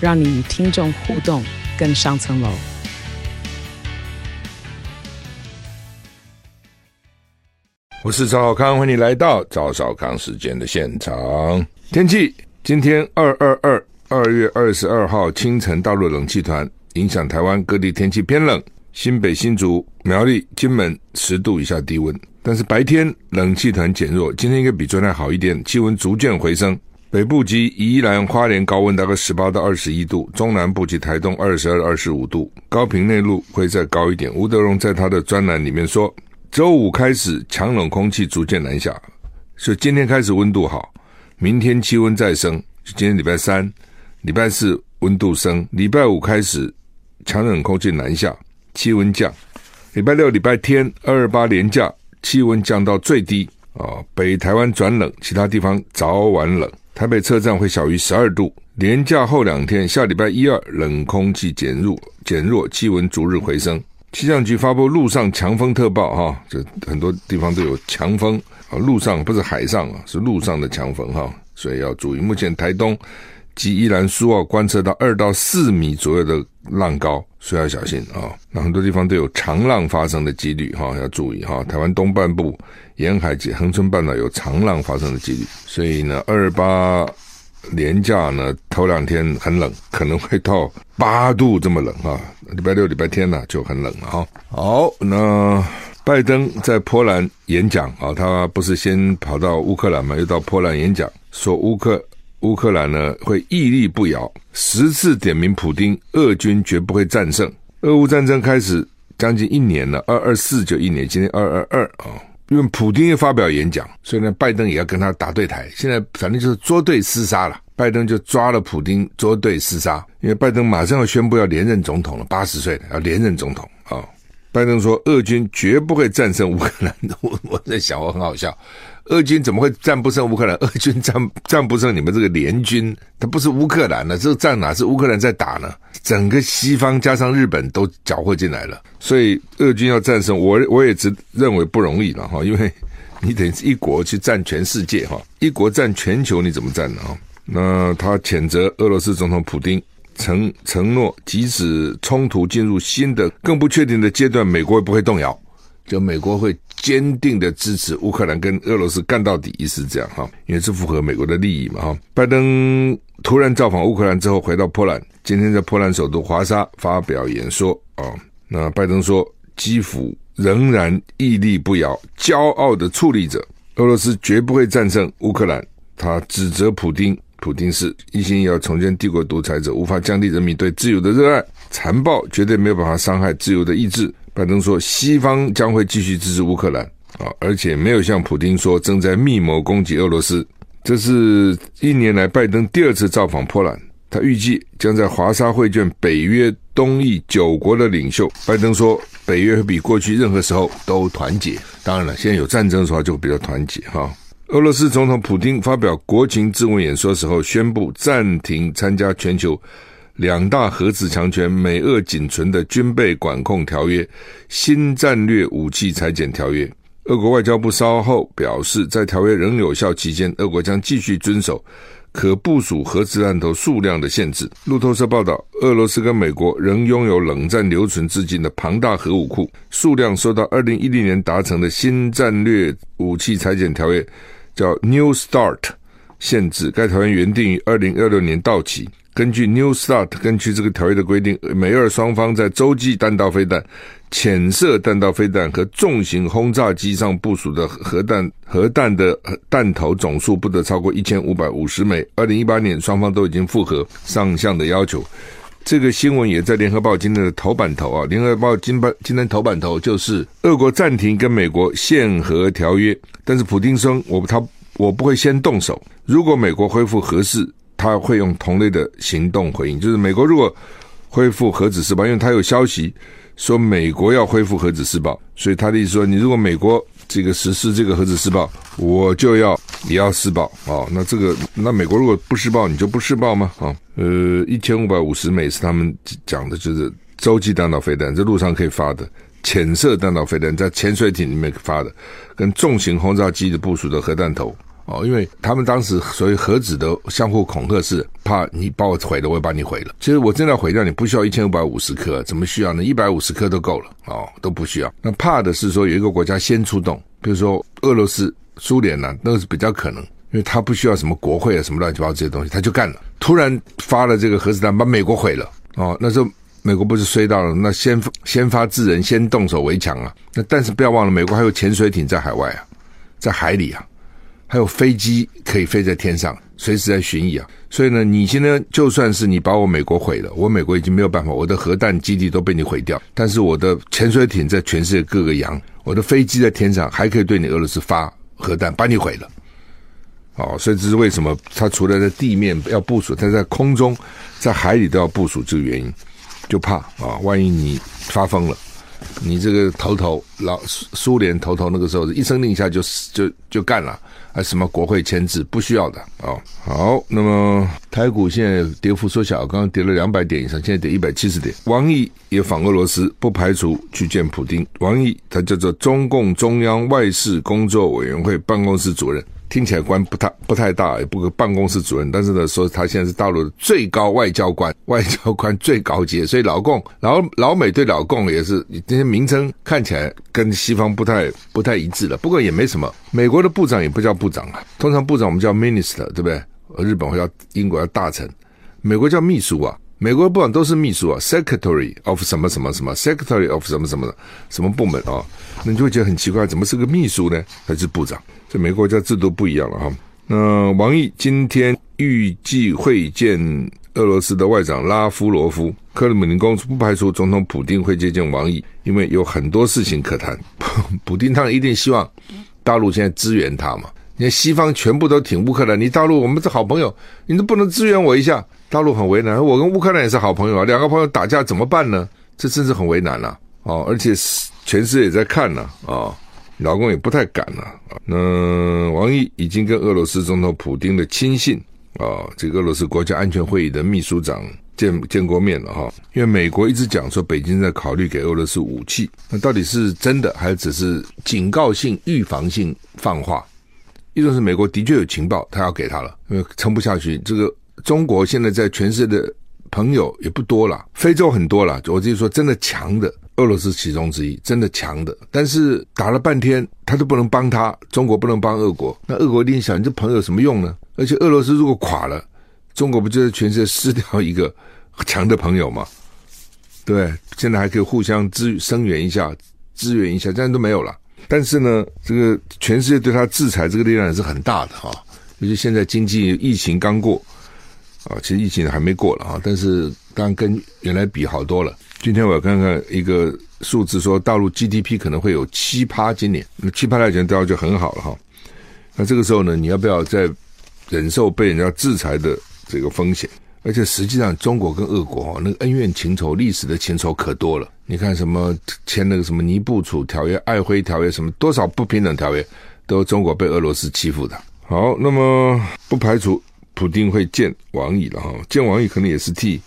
让你与听众互动更上层楼。我是赵少康，欢迎来到赵少康时间的现场。天气，今天二二二二月二十二号清晨，大陆冷气团影响台湾各地，天气偏冷。新北、新竹、苗栗、金门十度以下低温，但是白天冷气团减弱，今天应该比昨天好一点，气温逐渐回升。北部及宜兰花莲高温大概十八到二十一度，中南部及台东二十二、二十五度，高屏内陆会再高一点。吴德荣在他的专栏里面说，周五开始强冷空气逐渐南下，所以今天开始温度好，明天气温再升。今天礼拜三、礼拜四温度升，礼拜五开始强冷空气南下。气温降，礼拜六、礼拜天二二八连假，气温降到最低啊、北台湾转冷，其他地方早晚冷。台北车站会小于十二度。连假后两天，下礼拜一二冷空气减弱，减弱，气温逐日回升。气象局发布陆上强风特报，哈、哦，这很多地方都有强风啊，陆上不是海上啊，是陆上的强风哈、所以要注意。目前台东及宜兰苏澳观测到二到四米左右的浪高。所以要小心啊！那很多地方都有长浪发生的几率哈，要注意哈。台湾东半部沿海及恒春半岛有长浪发生的几率，所以呢，二八年假呢，头两天很冷，可能会到八度这么冷啊。礼拜六、礼拜天呢就很冷了哈。好，那拜登在波兰演讲啊，他不是先跑到乌克兰嘛，又到波兰演讲，说乌克。乌克兰呢会屹立不摇，十次点名普丁，俄军绝不会战胜。俄乌战争开始将近一年了，二二四就一年，今天二二二啊，因为普丁又发表演讲，所以呢，拜登也要跟他打对台。现在反正就是捉对厮杀了，拜登就抓了普丁，捉对厮杀。因为拜登马上要宣布要连任总统了，八十岁了要连任总统啊。拜登说，俄军绝不会战胜乌克兰的。我我在想，我很好笑。俄军怎么会战不胜乌克兰？俄军战战不胜你们这个联军，他不是乌克兰的，这个战哪是乌克兰在打呢？整个西方加上日本都搅和进来了，所以俄军要战胜我，我也只认为不容易了哈，因为你等于是一国去战全世界哈，一国战全球你怎么战呢？哈，那他谴责俄罗斯总统普丁，承承诺即使冲突进入新的更不确定的阶段，美国也不会动摇。就美国会坚定的支持乌克兰跟俄罗斯干到底，意思是这样哈，因为是符合美国的利益嘛哈。拜登突然造访乌克兰之后回到波兰，今天在波兰首都华沙发表演说啊。那拜登说，基辅仍然屹立不摇，骄傲的矗立着，俄罗斯绝不会战胜乌克兰。他指责普丁，普丁是一心要重建帝国独裁者，无法降低人民对自由的热爱，残暴绝对没有办法伤害自由的意志。拜登说，西方将会继续支持乌克兰啊，而且没有像普丁说正在密谋攻击俄罗斯。这是一年来拜登第二次造访波兰，他预计将在华沙会见北约东翼九国的领袖。拜登说，北约会比过去任何时候都团结。当然了，现在有战争的时候就比较团结哈。俄罗斯总统普丁发表国情咨文演说时候，宣布暂停参加全球。两大核子强权美俄仅存的军备管控条约——新战略武器裁减条约。俄国外交部稍后表示，在条约仍有效期间，俄国将继续遵守可部署核子弹头数量的限制。路透社报道，俄罗斯跟美国仍拥有冷战留存至今的庞大核武库，数量受到二零一零年达成的新战略武器裁减条约（叫 New START） 限制。该条约原定于二零二六年到期。根据 New START，根据这个条约的规定，美俄双方在洲际弹道飞弹、潜射弹道飞弹和重型轰炸机上部署的核弹核弹的弹头总数不得超过一千五百五十枚。二零一八年，双方都已经符合上项的要求。这个新闻也在联合报今天的头版头啊，联合报今班今天头版头就是俄国暂停跟美国限核条约，但是普丁说我他我不会先动手，如果美国恢复核试。他会用同类的行动回应。就是美国如果恢复核子试爆，因为他有消息说美国要恢复核子试爆，所以他的意思说，你如果美国这个实施这个核子试爆，我就要也要试爆啊。那这个那美国如果不试爆，你就不试爆吗？啊，呃，一千五百五十枚是他们讲的，就是洲际弹道飞弹在路上可以发的。潜射弹道飞弹在潜水艇里面发的，跟重型轰炸机的部署的核弹头哦，因为他们当时所谓核子的相互恐吓是怕你把我毁了，我也把你毁了。其实我真的要毁掉你，不需要一千五百五十颗，怎么需要呢？一百五十颗都够了哦，都不需要。那怕的是说有一个国家先出动，比如说俄罗斯、苏联呢，那个是比较可能，因为他不需要什么国会啊、什么乱七八糟这些东西，他就干了，突然发了这个核子弹，把美国毁了哦，那时候。美国不是衰到了，那先先发制人，先动手为强啊！那但是不要忘了，美国还有潜水艇在海外啊，在海里啊，还有飞机可以飞在天上，随时在巡弋啊。所以呢，你现在就算是你把我美国毁了，我美国已经没有办法，我的核弹基地都被你毁掉，但是我的潜水艇在全世界各个洋，我的飞机在天上还可以对你俄罗斯发核弹，把你毁了。哦，所以这是为什么他除了在地面要部署，他在空中、在海里都要部署这个原因。就怕啊，万一你发疯了，你这个头头老苏联头头那个时候一声令下就就就干了，还什么国会签字不需要的哦。好，那么台股现在跌幅缩小，刚刚跌了两百点以上，现在跌一百七十点。王毅也访俄罗斯，不排除去见普丁。王毅他叫做中共中央外事工作委员会办公室主任。听起来官不太不太大，也不个办公室主任，但是呢，说他现在是大陆的最高外交官，外交官最高阶，所以老共老老美对老共也是这些名称看起来跟西方不太不太一致了。不过也没什么，美国的部长也不叫部长啊，通常部长我们叫 minister，对不对？日本会叫英国叫大臣，美国叫秘书啊。美国部长都是秘书啊，secretary of 什么什么什么，secretary of 什么什么什么部门啊？那你就会觉得很奇怪，怎么是个秘书呢？还是部长？这美国国家制度不一样了哈。那王毅今天预计会见俄罗斯的外长拉夫罗夫，克里姆林宫不排除总统普丁会接见王毅，因为有很多事情可谈。普丁当然一定希望大陆现在支援他嘛。你看西方全部都挺乌克兰，你大陆我们是好朋友，你都不能支援我一下？大陆很为难，我跟乌克兰也是好朋友啊，两个朋友打架怎么办呢？这真是很为难了，哦！而且全世界也在看呢啊，哦，老公也不太敢了啊。那王毅已经跟俄罗斯总统普丁的亲信啊，这个俄罗斯国家安全会议的秘书长见见过面了哈，哦。因为美国一直讲说北京在考虑给俄罗斯武器，那到底是真的还只是警告性、预防性放话？一种是美国的确有情报，他要给他了，因为撑不下去。这个中国现在在全世界的朋友也不多了，非洲很多了。我就说，真的强的，俄罗斯其中之一，真的强的。但是打了半天，他都不能帮他，中国不能帮俄国，那俄国一定想，你这朋友有什么用呢？而且俄罗斯如果垮了，中国不就在全世界失掉一个强的朋友吗？对，现在还可以互相支声援一下，支援一下，这样都没有了。但是呢，这个全世界对他制裁这个力量也是很大的哈，尤其现在经济疫情刚过，啊，其实疫情还没过了啊，但是当然跟原来比好多了。今天我要看看一个数字，说大陆 GDP 可能会有七趴，今年那七趴来讲，大家就很好了哈。那这个时候呢，你要不要再忍受被人家制裁的这个风险？而且实际上，中国跟俄国哦，那个恩怨情仇、历史的情仇可多了。你看什么签那个什么尼布楚条约、爱辉条约，什么多少不平等条约，都中国被俄罗斯欺负的。好，那么不排除普丁会见王毅了哈，见王毅可能也是替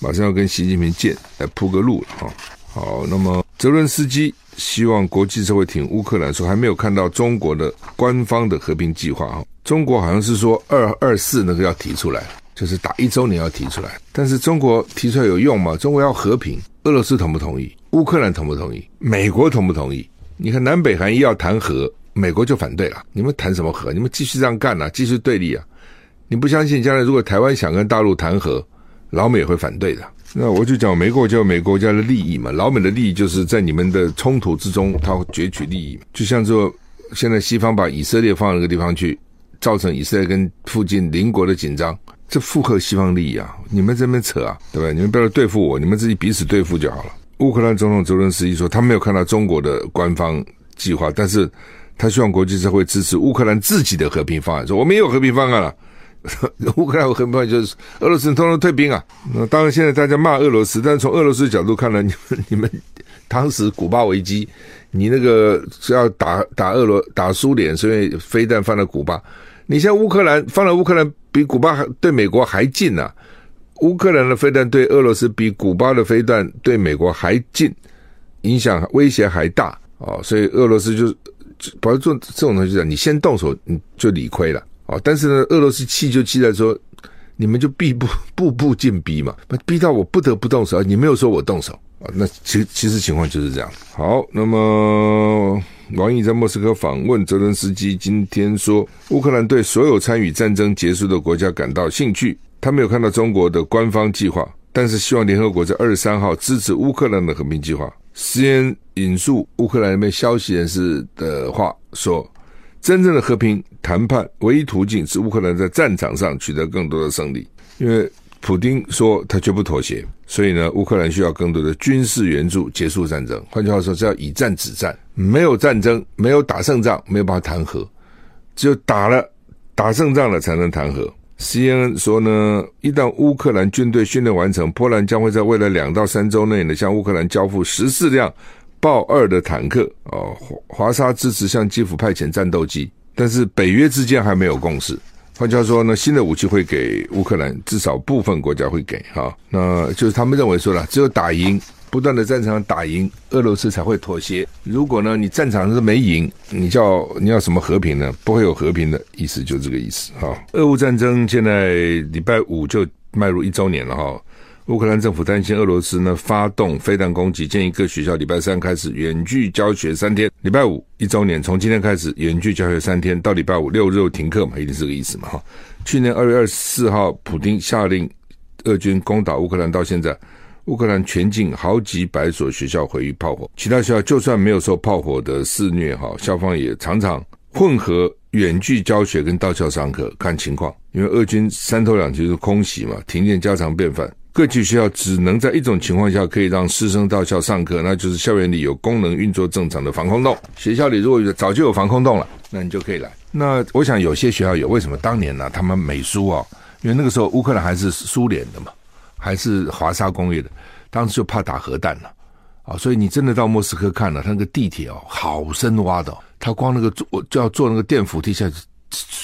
马上要跟习近平见来铺个路了哈。好，那么泽伦斯基希望国际社会挺乌克兰，说还没有看到中国的官方的和平计划哈。中国好像是说二二四那个要提出来。就是打一周年要提出来，但是中国提出来有用吗？中国要和平，俄罗斯同不同意？乌克兰同不同意？美国同不同意？你看南北韩一要谈和，美国就反对了。你们谈什么和？你们继续这样干啊，继续对立啊！你不相信将来如果台湾想跟大陆谈和，老美也会反对的。那我就讲美国就美国家的利益嘛，老美的利益就是在你们的冲突之中，他会攫取利益。就像说现在西方把以色列放到那个地方去，造成以色列跟附近邻国的紧张。这附和西方利益啊！你们这边扯啊，对不对？你们不要对付我，你们自己彼此对付就好了。乌克兰总统泽伦斯基说，他没有看到中国的官方计划，但是他希望国际社会支持乌克兰自己的和平方案。说我们也有和平方案了，乌克兰和平就是俄罗斯通通退兵啊。那当然现在大家骂俄罗斯，但是从俄罗斯的角度看来，你们你们当时古巴危机，你那个是要打打俄罗打苏联，所以飞弹放在古巴。你像乌克兰放了乌克兰，比古巴还对美国还近呐、啊。乌克兰的飞弹对俄罗斯比古巴的飞弹对美国还近，影响威胁还大哦，所以俄罗斯就，就保证做这种东西，你先动手你就理亏了哦。但是呢，俄罗斯气就气在说，你们就逼步 步步进逼嘛，逼到我不得不动手，你没有说我动手啊。那其其实情况就是这样。好，那么王毅在莫斯科访问泽伦斯基，今天说，乌克兰对所有参与战争结束的国家感到兴趣。他没有看到中国的官方计划，但是希望联合国在二十三号支持乌克兰的和平计划。先引述乌克兰那边消息人士的话说：“真正的和平谈判唯一途径是乌克兰在战场上取得更多的胜利。因为普丁说他绝不妥协，所以呢，乌克兰需要更多的军事援助结束战争。换句话说，是要以战止战，没有战争，没有打胜仗，没有办法谈和，只有打了打胜仗了才能谈和。” CNN 说呢，一旦乌克兰军队训练完成，波兰将会在未来两到三周内呢，向乌克兰交付十四辆豹二的坦克。哦，华沙支持向基辅派遣战斗机，但是北约之间还没有共识。换句话说呢，新的武器会给乌克兰，至少部分国家会给哈。那就是他们认为说了，只有打赢。不断的战场上打赢，俄罗斯才会妥协。如果呢，你战场是没赢，你叫你要什么和平呢？不会有和平的意思，就这个意思哈。俄乌战争现在礼拜五就迈入一周年了哈。乌克兰政府担心俄罗斯呢发动飞弹攻击，建议各学校礼拜三开始远距教学三天。礼拜五一周年，从今天开始远距教学三天，到礼拜五六日又停课嘛，一定是这个意思嘛哈。去年二月二十四号，普丁下令俄军攻打乌克兰，到现在。乌克兰全境好几百所学校毁于炮火，其他学校就算没有受炮火的肆虐，哈，校方也常常混合远距教学跟到校上课，看情况。因为俄军三头两臂是空袭嘛，停电家常便饭，各级学校只能在一种情况下可以让师生到校上课，那就是校园里有功能运作正常的防空洞。学校里如果有早就有防空洞了，那你就可以来。那我想有些学校有，为什么当年呢？他们美苏啊，因为那个时候乌克兰还是苏联的嘛。还是华沙工业的，当时就怕打核弹了啊，所以你真的到莫斯科看了，他那个地铁哦，好深挖的，他光那个坐就要坐那个电扶梯下去，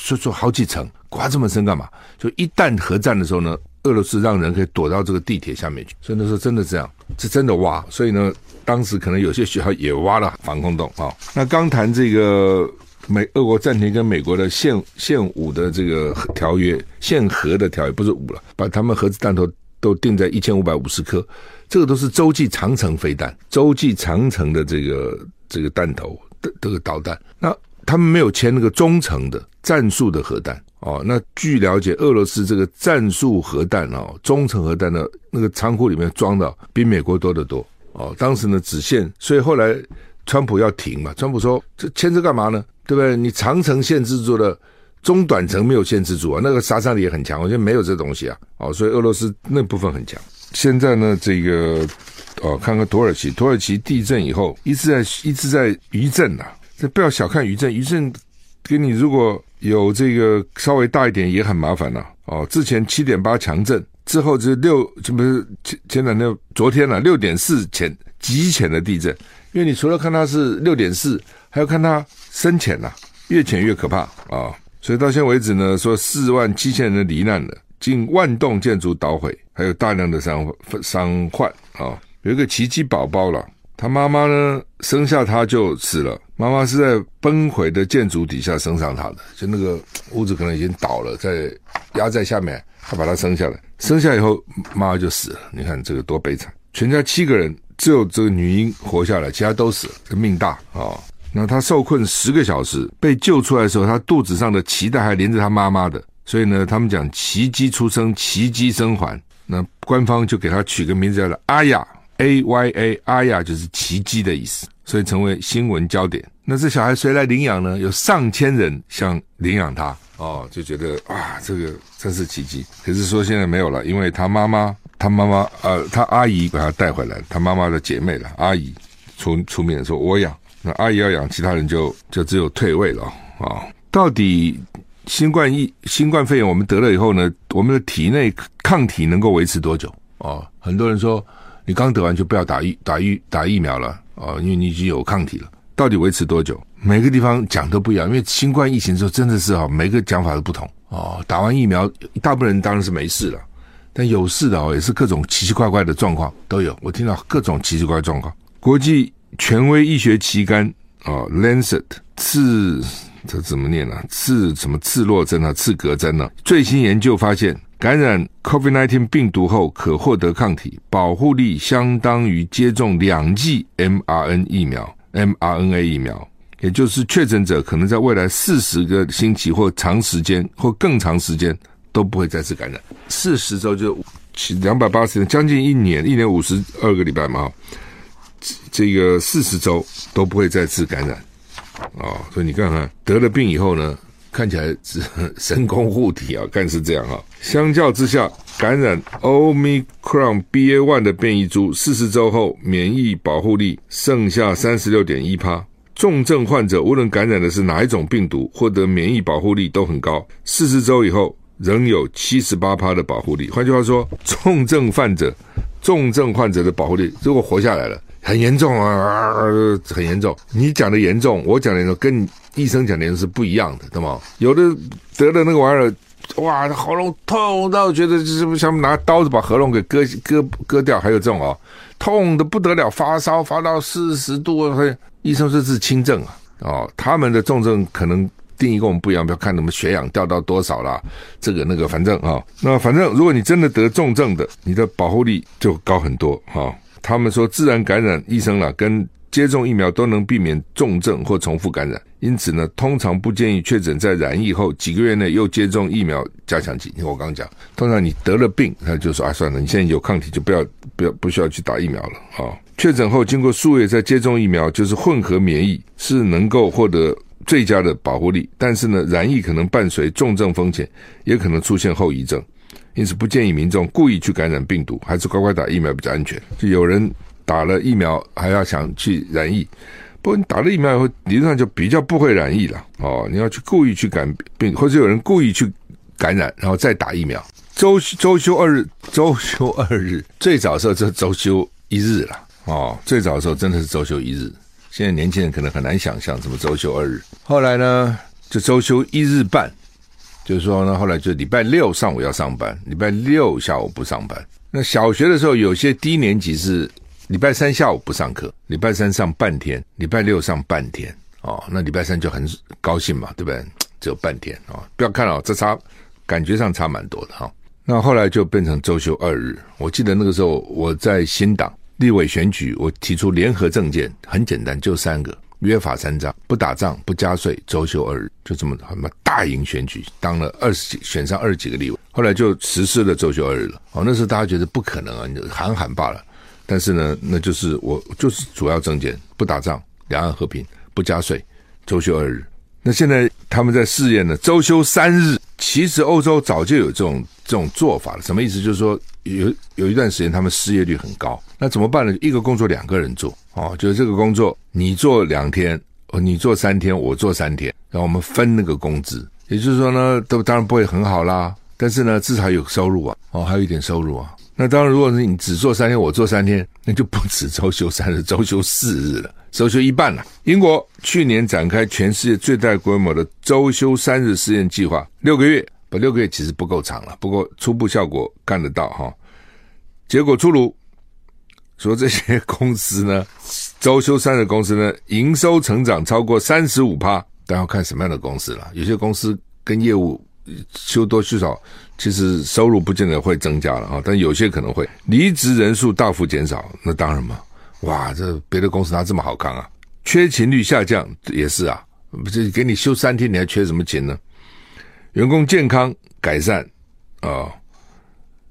就坐好几层，挖这么深干嘛？就一旦核战的时候呢，俄罗斯让人可以躲到这个地铁下面去，所以那时候真的这样，是真的挖。所以呢，当时可能有些学校也挖了防空洞啊。那刚谈这个美俄国暂停跟美国的限限武的这个条约，限核的条约不是武了，把他们核子弹头。都定在一千五百五十颗，这个都是洲际长城飞弹，洲际长城的这个这个弹头的这个导弹。那他们没有签那个中程的战术的核弹哦。那据了解，俄罗斯这个战术核弹哦，中程核弹的那个仓库里面装的比美国多得多哦。当时呢只限，所以后来川普要停嘛，川普说这签这干嘛呢？对不对？你长城限制住了。中短程没有限制住啊，那个杀伤力也很强。我觉得没有这东西啊，哦，所以俄罗斯那部分很强。现在呢，这个哦，看看土耳其，土耳其地震以后一直在一直在余震呐、这不要小看余震，余震给你如果有这个稍微大一点也很麻烦了、哦，之前七点八强震之后就六，这不是前前两天昨天了六点四浅极浅的地震，因为你除了看它是六点四，还要看它深浅呐、越浅越可怕啊。所以到现在为止呢，说四万七千人罹难了，近万栋建筑捣毁，还有大量的伤伤患啊。有一个奇迹宝宝了，他妈妈呢生下他就死了，妈妈是在崩毁的建筑底下生上他的，就那个屋子可能已经倒了，在压在下面，他把他生下来，生下以后妈妈就死了。你看这个多悲惨，全家七个人，只有这个女婴活下来，其他都死了，这命大啊。那他受困十个小时，被救出来的时候，他肚子上的脐带还连着他妈妈的，所以呢，他们讲奇迹出生，奇迹生还。那官方就给他取个名字叫做阿雅 A Y A，阿雅就是奇迹的意思，所以成为新闻焦点。那这小孩谁来领养呢？有上千人想领养他哦，就觉得啊，这个真是奇迹。可是说现在没有了，因为他妈妈，他妈妈呃，他阿姨把他带回来，他妈妈的姐妹了，阿姨出出面说，我养。那阿姨要养，其他人就就只有退位了啊！到底新冠疫新冠肺炎我们得了以后呢，我们的体内抗体能够维持多久？哦，很多人说你刚得完就不要打疫打疫打疫苗了哦，因为你已经有抗体了。到底维持多久？每个地方讲都不一样，因为新冠疫情的时候真的是哈，每个讲法都不同哦。打完疫苗，大部分人当然是没事了，但有事的哦，也是各种奇奇怪怪的状况都有。我听到各种奇奇怪状况。国际权威医学期刊啊，哦，《Lancet》刺这怎么念呢，刺什么刺洛针啊？刺格针呢，啊？最新研究发现，感染 COVID-19 病毒后可获得抗体，保护力相当于接种两剂 mRNA 疫苗。mRNA 疫苗，也就是确诊者可能在未来四十个星期或长时间或更长时间都不会再次感染。四十周就两百八十天，将近一年，一年五十二个礼拜嘛，这个四十周都不会再次感染。哦，所以你看看得了病以后呢，看起来是神功护体啊，看是这样啊。相较之下，感染 Omicron BA.1 的变异株，四十周后免疫保护力剩下三十六点一趴。重症患者无论感染的是哪一种病毒，获得免疫保护力都很高。四十周以后仍有七十八趴的保护力。换句话说，重症患者、重症患者的保护力如果活下来了，很严重啊，很严重。你讲的严重，我讲的严重，跟医生讲的严重是不一样的，对吗？有的得了那个玩意儿。哇，喉咙痛到觉得就是像拿刀子把喉咙给割割割掉，还有这种哦，痛的不得了，发烧发到四十度，医生说是轻症啊，哦，他们的重症可能定义跟我们不一样，不要看什么血氧掉到多少啦，这个那个，反正啊、那反正如果你真的得重症的，你的保护力就高很多哈、他们说自然感染，医生啦跟。接种疫苗都能避免重症或重复感染，因此呢，通常不建议确诊在染疫后几个月内又接种疫苗加强剂。我刚刚讲，通常你得了病，他就说啊，算了，你现在有抗体就不要不要不需要去打疫苗了啊。确诊后经过数月再接种疫苗，就是混合免疫，是能够获得最佳的保护力。但是呢，染疫可能伴随重症风险，也可能出现后遗症，因此不建议民众故意去感染病毒，还是乖乖打疫苗比较安全。就有人。打了疫苗还要想去染疫，不过你打了疫苗以后，理论上就比较不会染疫了哦。你要去故意去感病，或者有人故意去感染，然后再打疫苗。周周休二日，周休二日，最早的时候就周休一日了哦。最早的时候真的是周休一日，现在年轻人可能很难想象什么周休二日。后来呢，就周休一日半，就是说呢，后来就礼拜六上午要上班，礼拜六下午不上班。那小学的时候，有些低年级是。礼拜三下午不上课，礼拜三上半天，礼拜六上半天哦。那礼拜三就很高兴嘛，对不对？只有半天哦。不要看哦，这差感觉上差蛮多的哈、那后来就变成周休二日。我记得那个时候我在新党立委选举，我提出联合政见，很简单，就三个：约法三章，不打仗，不加税，周休二日，就这么什么大赢选举，当了二十几，选上二十几个立委。后来就实施了周休二日了。哦，那时候大家觉得不可能啊，你就喊喊罢了。但是呢，那就是我就是主要政见，不打仗，两岸和平，不加税，周休二日。那现在他们在试验呢，周休三日。其实欧洲早就有这种这种做法了。什么意思？就是说有有一段时间他们失业率很高，那怎么办呢？一个工作两个人做哦，就是这个工作你做两天，哦你做三天，我做三天，然后我们分那个工资。也就是说呢，都当然不会很好啦，但是呢，至少有收入啊，哦，还有一点收入啊。那当然，如果是你只做三天，我做三天，那就不止周休三日，周休四日了，周休一半了。英国去年展开全世界最大规模的周休三日试验计划，六个月，不，六个月其实不够长了，不过初步效果看得到哈。结果出炉，说这些公司呢，周休三日公司呢，营收成长超过三十五趴，但要看什么样的公司了。有些公司跟业务休多休少。其实收入不见得会增加了啊，但有些可能会离职人数大幅减少，那当然嘛，哇，这别的公司哪这么好看啊？缺勤率下降也是啊，不是给你休三天，你还缺什么勤呢？员工健康改善啊，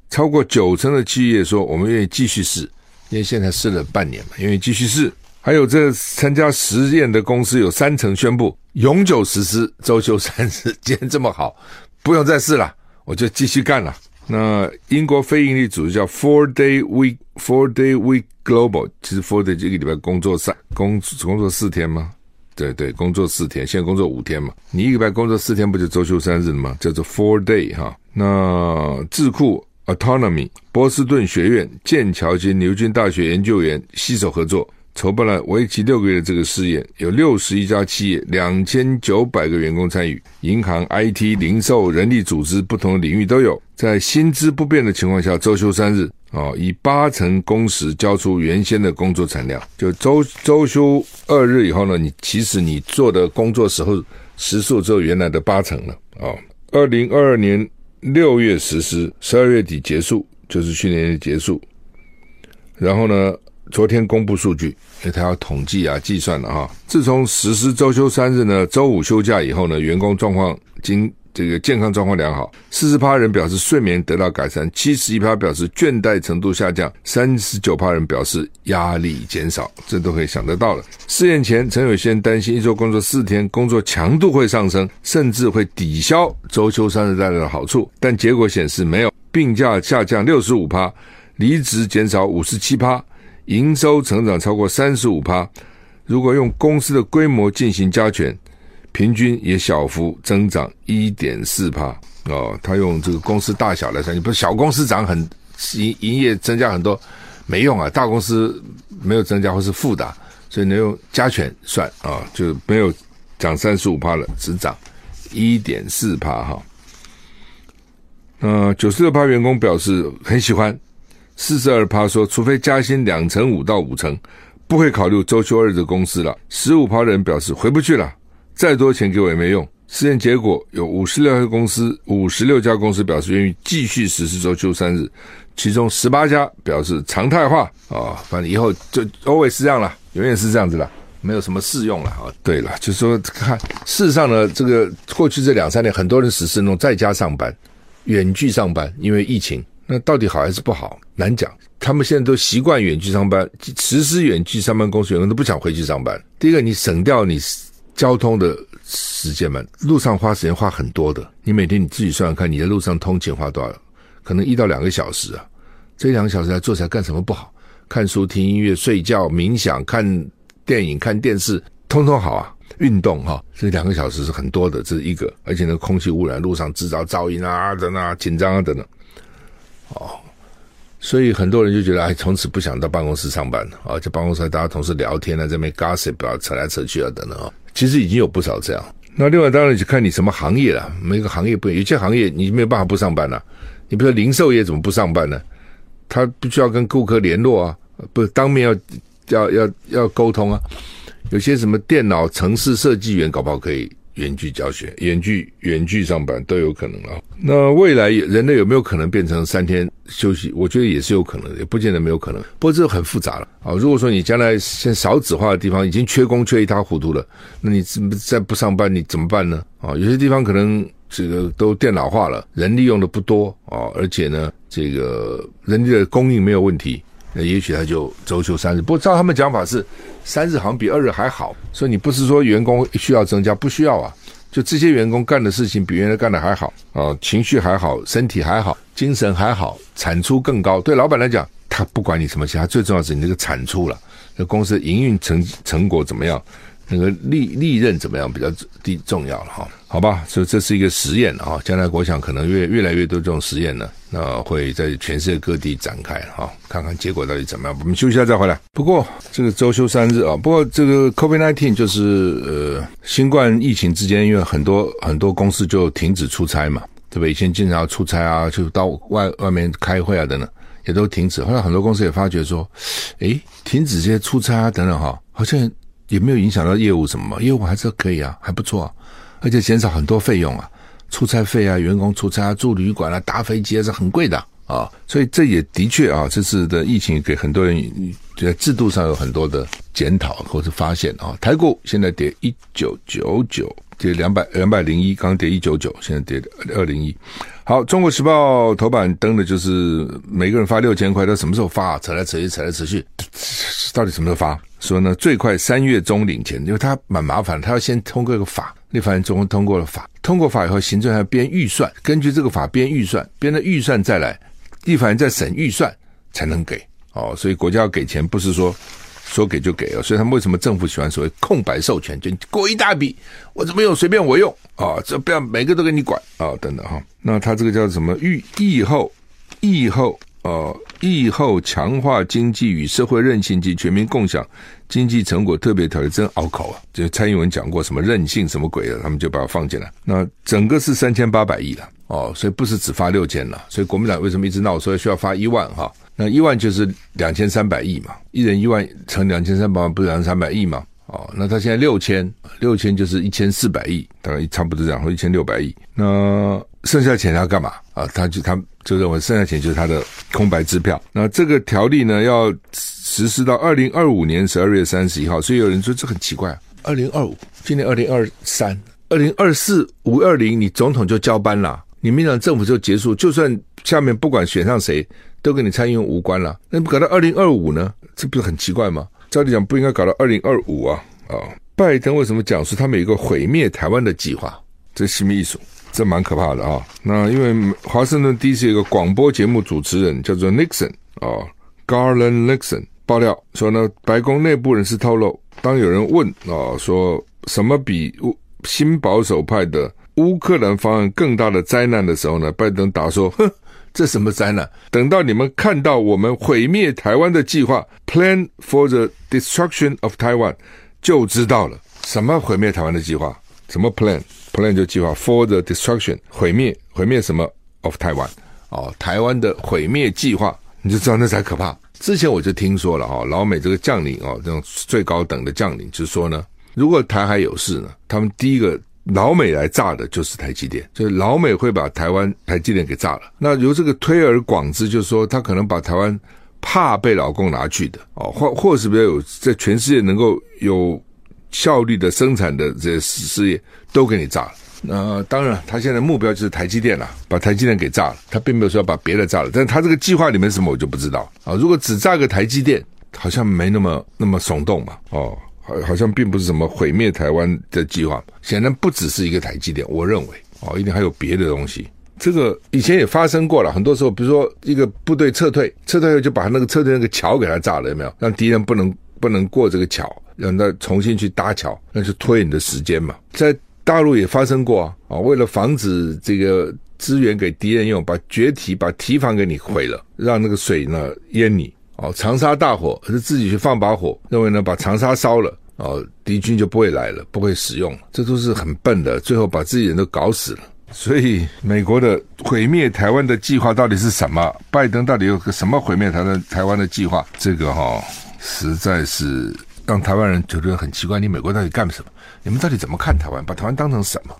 超过九成的企业说我们愿意继续试，因为现在试了半年嘛，愿意继续试。还有这参加实验的公司有三成宣布永久实施周休三日，既然这么好，不用再试了。我就继续干了。那英国非营利组织叫 Four Day Week，Four Day Week Global，其实 Four Day 这个礼拜工作三工工作四天吗？对对，工作四天，现在工作五天嘛。你一个礼拜工作四天，不就周休三日了吗？叫做 four day 哈。那智库 Autonomy、波士顿学院、剑桥及牛津大学研究员携手合作。筹办了为期六个月的这个试验，有六十一家企业，两千九百个员工参与，银行、IT、零售、人力组织不同领域都有。在薪资不变的情况下，周休三日啊，以八成工时交出原先的工作产量。就周周休二日以后呢，你其实你做的工作时候时数只有原来的八成了啊。二零二二年六月实施，十二月底结束，就是去年结束。然后呢？昨天公布数据，因为他要统计啊、计算了哈。自从实施周休三日呢，周五休假以后呢，员工状况经这个健康状况良好，四十趴人表示睡眠得到改善，七十一趴表示倦怠程度下降，三十九趴人表示压力减少，这都可以想得到了。试验前曾有些人担心，一周工作四天，工作强度会上升，甚至会抵消周休三日带来的好处，但结果显示没有，病假下降六十五趴，离职减少五十七趴。营收成长超过三十五趴，如果用公司的规模进行加权，平均也小幅增长一点四趴哦。他用这个公司大小来算，你不是小公司涨很营营业增加很多没用啊，大公司没有增加或是负的，所以你用加权算啊、就没有涨三十五趴了，只涨一点四趴哈。呃，九十六趴员工表示很喜欢。四十二趴说，除非加薪两成五到五成，不会考虑周休二日的公司了。十五趴的人表示回不去了，再多钱给我也没用。试验结果有五十六家公司，五十六家公司表示愿意继续实施周休三日，其中十八家表示常态化啊、哦，反正以后就 always 是这样了，永远是这样子了，没有什么适用了啊。对了，就说看事实上呢，这个过去这两三年，很多人实施那种在家上班、远距上班，因为疫情。那到底好还是不好？难讲。他们现在都习惯远距上班，实施远距上班，公司员工都不想回去上班。第一个，你省掉你交通的时间嘛，路上花时间花很多的。你每天你自己算算看，你在路上通勤花多少？可能一到两个小时啊。这两个小时来坐起来干什么不好？看书、听音乐、睡觉、冥想、看电影、看电视，通通好啊。运动哈，这两个小时是很多的，这是一个。而且呢，空气污染，路上制造噪音啊，等等，紧张啊，等等。哦，所以很多人就觉得，哎，从此不想到办公室上班了啊！在办公室大家同事聊天啊，这边 gossip 啊，扯来扯去啊，等等啊。其实已经有不少这样。那另外当然就看你什么行业了，每个行业不一样，有些行业你没有办法不上班了。你比如说零售业怎么不上班呢？他必须要跟顾客联络啊，不当面要要要要沟通啊。有些什么电脑城市设计员搞不好可以。远距教学、远距远距上班都有可能啊。那未来人类有没有可能变成三天休息？我觉得也是有可能，也不见得没有可能。不过这很复杂了啊。如果说你将来现在少子化的地方已经缺工缺一塌糊涂了，那你再不上班你怎么办呢？啊，有些地方可能这个都电脑化了，人力用的不多啊，而且呢，这个人力的供应没有问题。那也许他就周休三日，不过照他们讲法是三日好像比二日还好，所以你不是说员工需要增加，不需要啊，就这些员工干的事情比原来干的还好啊，情绪还好，身体还好，精神还好，产出更高。对老板来讲，他不管你什么其他，最重要是你这个产出了，那公司营运成成果怎么样？那个利利润怎么样比较第重要了哈？好吧，所以这是一个实验啊，将来我想可能越越来越多这种实验呢，那会在全世界各地展开哈，看看结果到底怎么样。我们休息一下再回来。不过这个周休三日啊，不过这个 COVID-19 就是呃新冠疫情之间，因为很多很多公司就停止出差嘛，对不对？以前经常要出差啊，就到外外面开会啊等等，也都停止。后来很多公司也发觉说，诶，停止这些出差啊等等哈，好像。也没有影响到业务什么？嘛，业务还是可以啊，还不错啊，而且减少很多费用啊，出差费啊，员工出差啊，住旅馆啊，搭飞机啊是很贵的啊，所以这也的确啊，这次的疫情给很多人在制度上有很多的检讨或者发现啊。台股现在跌一九九九，跌两百两百零一，刚跌一九九，现在跌二零一。好，中国时报头版登的就是每个人发六千块，他什么时候发？扯来扯去，扯来扯去，到底什么时候发？说呢，最快三月中领钱，因为他蛮麻烦，他要先通过一个法，立法院中通过了法，通过法以后，行政还要编预算，根据这个法编预算，编了预算再来，立法院再审预算才能给。哦，所以国家要给钱，不是说说给就给了，所以他们为什么政府喜欢所谓空白授权，就过一大笔，我怎么用随便我用啊，这不要每个都给你管啊，等等哈。那他这个叫什么？预疫后疫后呃疫后强化经济与社会韧性及全民共享经济成果特别条例真拗口啊！就蔡英文讲过什么韧性什么鬼的，他们就把它放进来。那整个是三千八百亿了哦，所以不是只发六千了。所以国民党为什么一直闹说需要发一万哈？那一万就是两千三百亿嘛，一人一万乘两千三百万，不是两千三百亿嘛？哦，那他现在六千，六千就是一千四百亿，大概差不多这样，或一千六百亿。那剩下钱他要干嘛啊？他就他就认为剩下钱就是他的空白支票。那这个条例呢，要实施到二零二五年十二月三十一号。所以有人说这很奇怪，二零二五，今年二零二三，二零二四五二零，你总统就交班了，你民党政府就结束，就算下面不管选上谁。都跟你蔡英文无关了，那不搞到二零二五呢？这不是很奇怪吗？照理讲不应该搞到二零二五啊！啊、拜登为什么讲说他们有一个毁灭台湾的计划？这是什么意思？这蛮可怕的啊！那因为华盛顿 DC 有一个广播节目主持人叫做 Nixon 啊，Garland Nixon 爆料说呢，白宫内部人士透露，当有人问啊、说什么比新保守派的乌克兰方案更大的灾难的时候呢，拜登答说：哼。这什么灾难？等到你们看到我们毁灭台湾的计划 （Plan for the Destruction of Taiwan） 就知道了。什么毁灭台湾的计划？什么 plan？Plan 就计划 for the destruction 毁灭毁灭什么 of Taiwan？哦，台湾的毁灭计划，你就知道那才可怕。之前我就听说了哈，老美这个将领哦，这种最高等的将领就说呢，如果台海有事呢，他们第一个。老美来炸的就是台积电，就是老美会把台湾台积电给炸了。那由这个推而广之，就是说他可能把台湾怕被老共拿去的哦，或或是比较有在全世界能够有效率的生产的这些事业都给你炸了。那当然，他现在目标就是台积电了，把台积电给炸了。他并没有说要把别的炸了，但他这个计划里面什么我就不知道啊。如果只炸个台积电，好像没那么那么耸动嘛，哦。好，像并不是什么毁灭台湾的计划，显然不只是一个台积电，我认为哦，一定还有别的东西。这个以前也发生过了，很多时候，比如说一个部队撤退，撤退后就把那个撤退那个桥给它炸了，有没有？让敌人不能不能过这个桥，让他重新去搭桥，那就拖延你的时间嘛。在大陆也发生过啊，啊，为了防止这个资源给敌人用，把决堤把堤防给你毁了，让那个水呢淹你。哦，长沙大火，是自己去放把火，认为呢把长沙烧了，哦，敌军就不会来了，不会使用，这都是很笨的，最后把自己人都搞死了。所以美国的毁灭台湾的计划到底是什么？拜登到底有个什么毁灭台湾台湾的计划？这个哈、实在是让台湾人觉得很奇怪。你美国到底干什么？你们到底怎么看台湾？把台湾当成什么？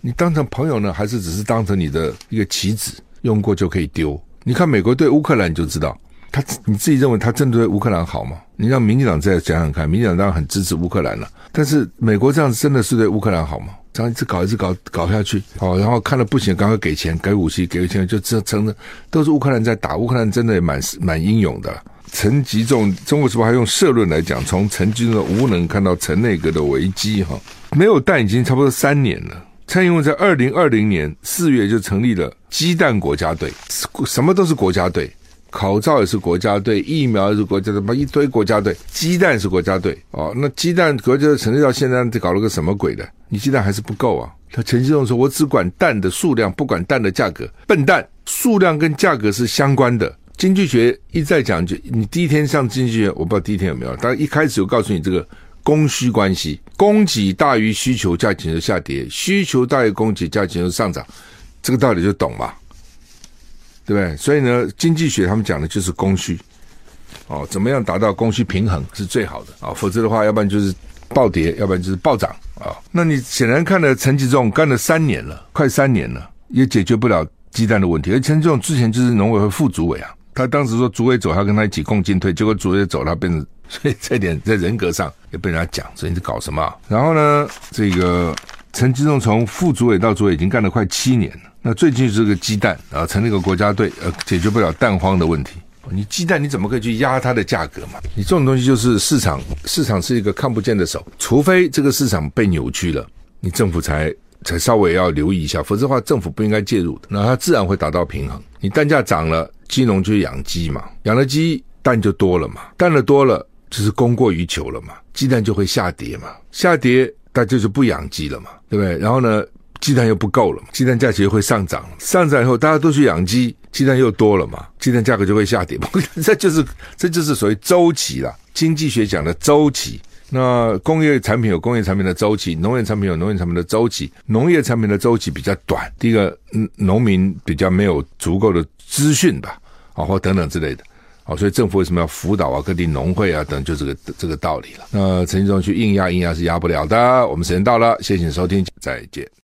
你当成朋友呢，还是只是当成你的一个棋子，用过就可以丢？你看美国对乌克兰你就知道。他你自己认为他真的对乌克兰好吗？你让民进党再想想看，民进党当然很支持乌克兰了，但是美国这样子真的是对乌克兰好吗？这样一直搞一直搞搞下去，好，然后看了不行，赶快给钱，给武器，给钱，就这成了都是乌克兰在打，乌克兰真的也蛮蛮英勇的。陈吉仲，中国时报还用社论来讲，从陈吉仲的无能看到陈内阁的危机，哈，没有蛋已经差不多三年了。蔡英文在二零二零年四月就成立了鸡蛋国家队，什么都是国家队。口罩也是国家队，疫苗也是国家队，把一堆国家队，鸡蛋是国家队哦。那鸡蛋国家队成立到现在，搞了个什么鬼的？你鸡蛋还是不够啊。他陈吉仲说：“我只管蛋的数量，不管蛋的价格。”笨蛋，数量跟价格是相关的。经济学一再讲，就你第一天上经济学，我不知道第一天有没有，但一开始我告诉你这个供需关系，供给大于需求，价钱就下跌；需求大于供给，价钱就上涨。这个道理就懂吧？对不对？所以呢，经济学他们讲的就是供需，哦，怎么样达到供需平衡是最好的啊、否则的话，要不然就是暴跌，要不然就是暴涨啊、那你显然看了陈吉仲干了三年了，快三年了，也解决不了鸡蛋的问题。而陈吉仲之前就是农委会副主委啊，他当时说主委走，他跟他一起共进退，结果主委走，他变成，所以这点在人格上也被人家讲，所以你在搞什么、然后呢，这个陈吉仲从副主委到主委已经干了快七年了。那最近是个鸡蛋啊，成立一个国家队，呃，解决不了蛋荒的问题。你鸡蛋你怎么可以去压它的价格嘛？你这种东西就是市场，市场是一个看不见的手，除非这个市场被扭曲了，你政府才才稍微要留意一下，否则的话政府不应该介入的。那它自然会达到平衡。你蛋价涨了，鸡农就养鸡嘛，养了鸡蛋就多了嘛，蛋了多了，就是供过于求了嘛，鸡蛋就会下跌嘛，下跌大家就不养鸡了嘛，对不对？然后呢，鸡蛋又不够了嘛，鸡蛋价钱又会上涨，上涨以后大家都去养鸡，鸡蛋又多了嘛，鸡蛋价格就会下跌嘛，这就是这就是所谓周期啦，经济学讲的周期。那工业产品有工业产品的周期，农业产品有农业产品的周期，农业产品的周期比较短。第一个，嗯，农民比较没有足够的资讯吧，啊，或等等之类的。好，所以政府为什么要辅导啊？各地农会啊，等，就这个这个道理了。那陈时中去硬压硬压是压不了的。我们时间到了，谢谢你收听，再见。